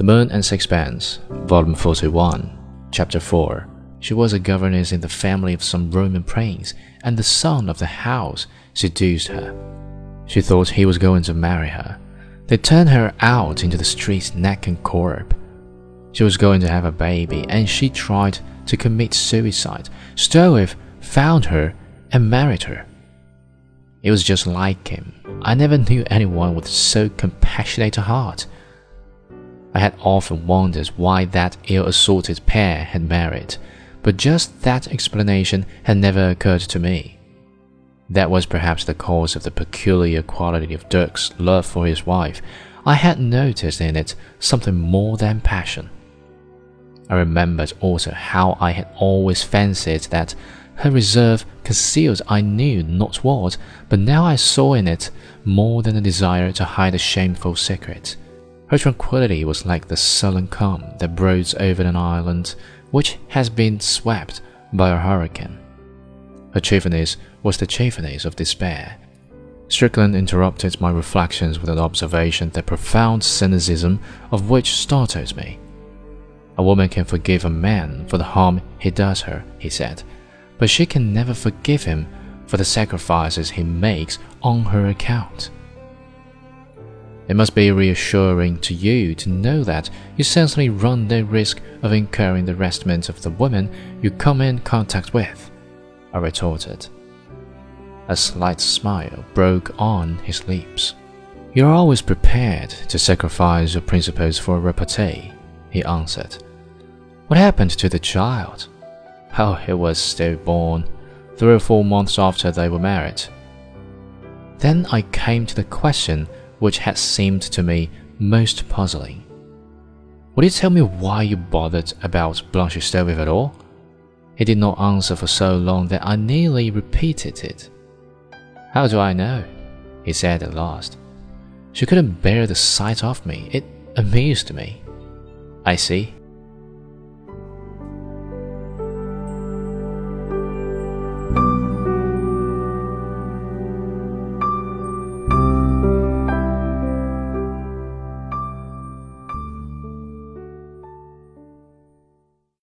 The Moon and Sixpence, Volume 41, Chapter 4. She was a governess in the family of some Roman prince, and the son of the house seduced her. She thought he was going to marry her. They turned her out into the streets neck and corp. She was going to have a baby, and she tried to commit suicide. Stroeve found her and married her. It was just like him. I never knew anyone with so compassionate a heart. I had often wondered why that ill assorted pair had married, but just that explanation had never occurred to me. That was perhaps the cause of the peculiar quality of Dirk's love for his wife. I had noticed in it something more than passion. I remembered also how I had always fancied that her reserve concealed I knew not what, but now I saw in it more than a desire to hide a shameful secret. Her tranquillity was like the sullen calm that broods over an island which has been swept by a hurricane. Her cheerfulness was the cheerfulness of despair. Strickland interrupted my reflections with an observation that profound cynicism of which startled me. A woman can forgive a man for the harm he does her, he said, but she can never forgive him for the sacrifices he makes on her account. It must be reassuring to you to know that you certainly run no risk of incurring the harassment of the woman you come in contact with, I retorted. A slight smile broke on his lips. You're always prepared to sacrifice your principles for a repartee, he answered. What happened to the child? Oh, it was stillborn, three or four months after they were married. Then I came to the question which had seemed to me most puzzling. Would you tell me why you bothered about Blanche Stroeve at all? He did not answer for so long that I nearly repeated it. How do I know? he said at last. She couldn't bear the sight of me. It amused me. I see,